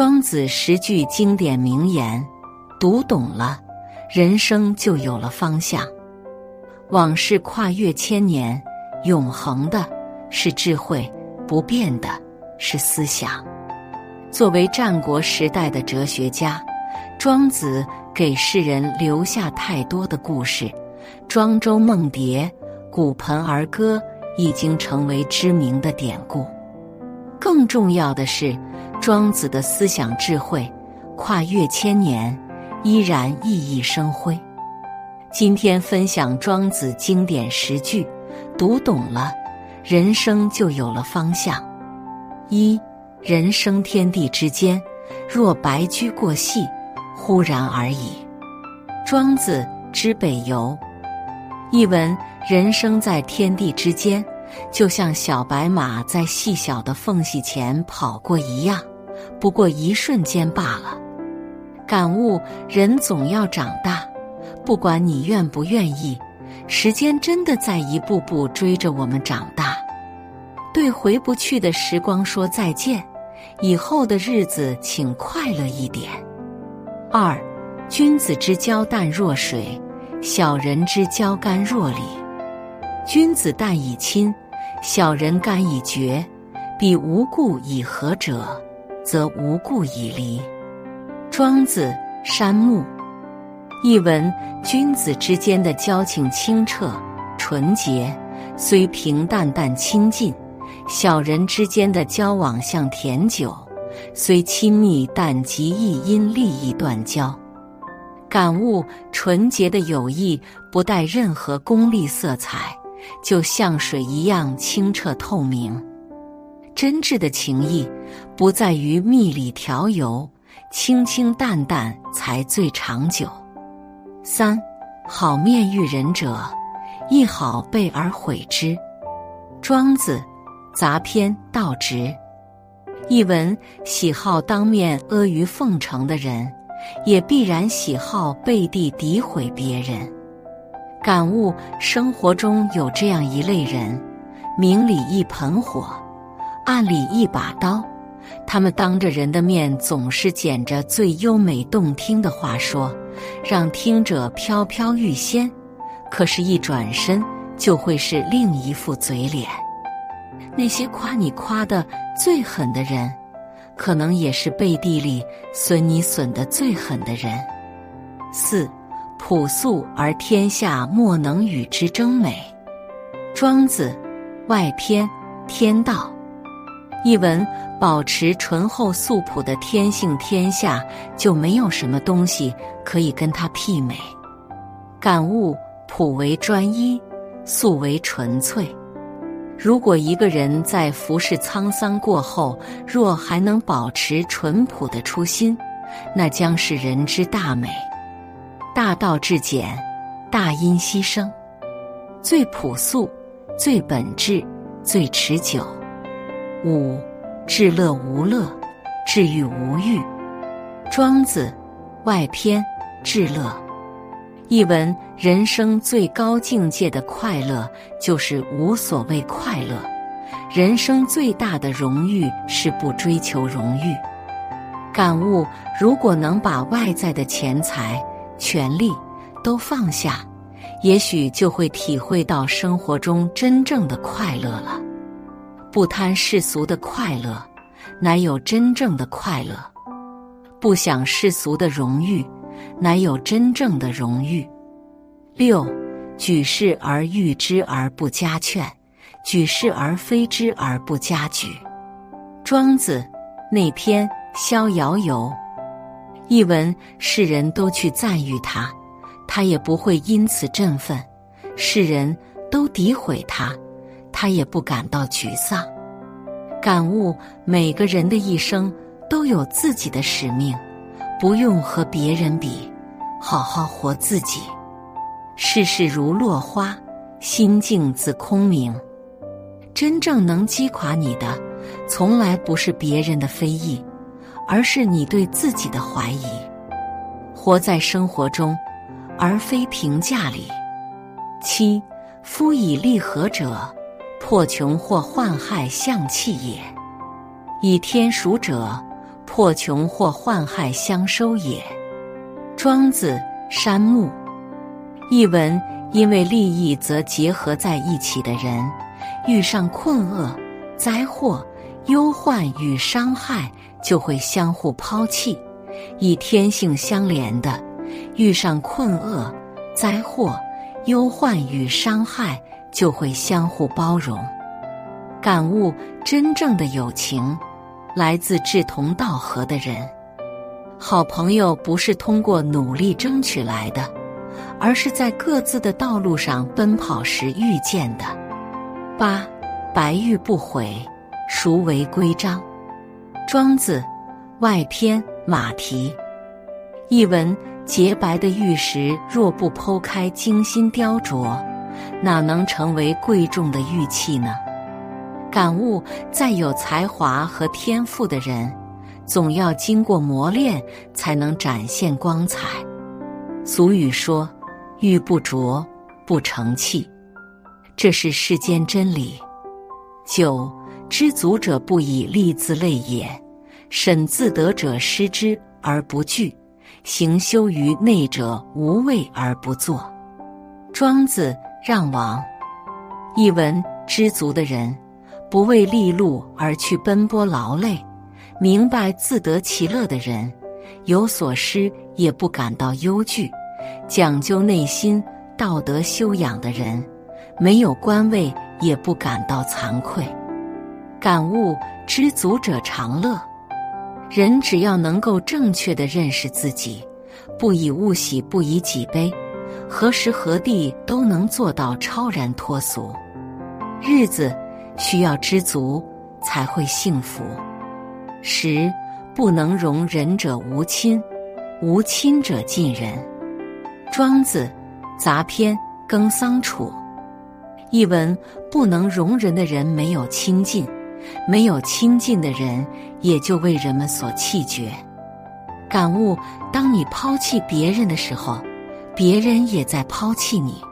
庄子十句经典名言，读懂了，人生就有了方向。往事跨越千年，永恒的是智慧，不变的是思想。作为战国时代的哲学家，庄子给世人留下太多的故事。庄周梦蝶、古盆儿歌已经成为知名的典故。更重要的是。庄子的思想智慧跨越千年，依然熠熠生辉。今天分享庄子经典十句，读懂了，人生就有了方向。一人生天地之间，若白驹过隙，忽然而已。庄子之北游。译文：人生在天地之间，就像小白马在细小的缝隙前跑过一样。不过一瞬间罢了。感悟：人总要长大，不管你愿不愿意，时间真的在一步步追着我们长大。对回不去的时光说再见，以后的日子请快乐一点。二，君子之交淡若水，小人之交甘若醴。君子淡以亲，小人甘以绝。彼无故以和者。则无故以离。庄子山木。译文：君子之间的交情清澈纯洁，虽平淡但亲近；小人之间的交往像甜酒，虽亲密但极易因利益断交。感悟：纯洁的友谊不带任何功利色彩，就像水一样清澈透明。真挚的情谊，不在于蜜里调油，清清淡淡才最长久。三，好面遇人者，亦好备而毁之。庄子杂篇道直。译文：喜好当面阿谀奉承的人，也必然喜好背地诋毁别人。感悟：生活中有这样一类人，明里一盆火。暗里一把刀，他们当着人的面总是捡着最优美动听的话说，让听者飘飘欲仙。可是，一转身就会是另一副嘴脸。那些夸你夸的最狠的人，可能也是背地里损你损的最狠的人。四，朴素而天下莫能与之争美。庄子外篇天道。译文：保持醇厚素朴的天性，天下就没有什么东西可以跟它媲美。感悟：朴为专一，素为纯粹。如果一个人在浮世沧桑过后，若还能保持淳朴的初心，那将是人之大美。大道至简，大音希声，最朴素，最本质，最持久。五，至乐无乐，至欲无欲。庄子外篇至乐。译文：人生最高境界的快乐，就是无所谓快乐。人生最大的荣誉是不追求荣誉。感悟：如果能把外在的钱财、权利都放下，也许就会体会到生活中真正的快乐了。不贪世俗的快乐，乃有真正的快乐；不想世俗的荣誉，乃有真正的荣誉。六，举世而誉之而不加劝，举世而非之而不加沮。庄子内篇《逍遥游》。译文：世人都去赞誉他，他也不会因此振奋；世人都诋毁他。他也不感到沮丧，感悟每个人的一生都有自己的使命，不用和别人比，好好活自己。世事如落花，心境自空明。真正能击垮你的，从来不是别人的非议，而是你对自己的怀疑。活在生活中，而非评价里。七，夫以利合者。破穷或患害相弃也。以天属者，破穷或患害相收也。庄子·山木。译文：因为利益则结合在一起的人，遇上困厄、灾祸、忧患与伤害，就会相互抛弃；以天性相连的，遇上困厄、灾祸、忧患与伤害，就会相互包容。感悟：真正的友情，来自志同道合的人。好朋友不是通过努力争取来的。而是在各自的道路上奔跑时遇见的。八，白玉不悔，孰为规章？庄子外篇马蹄。译文：洁白的玉石若不剖开精心雕琢，哪能成为贵重的玉器呢？感悟：再有才华和天赋的人，总要经过磨练才能展现光彩。俗语说。玉不琢不成器，这是世间真理。九知足者不以利自累也，审自得者失之而不惧，行修于内者无畏而不作。庄子让王。译文：知足的人，不为利禄而去奔波劳累；明白自得其乐的人，有所失也不感到忧惧。讲究内心道德修养的人，没有官位也不感到惭愧。感悟：知足者常乐。人只要能够正确的认识自己，不以物喜，不以己悲，何时何地都能做到超然脱俗。日子需要知足，才会幸福。十不能容人者无亲，无亲者近人。庄子杂篇耕桑楚。译文：不能容人的人没有亲近，没有亲近的人也就为人们所弃绝。感悟：当你抛弃别人的时候，别人也在抛弃你。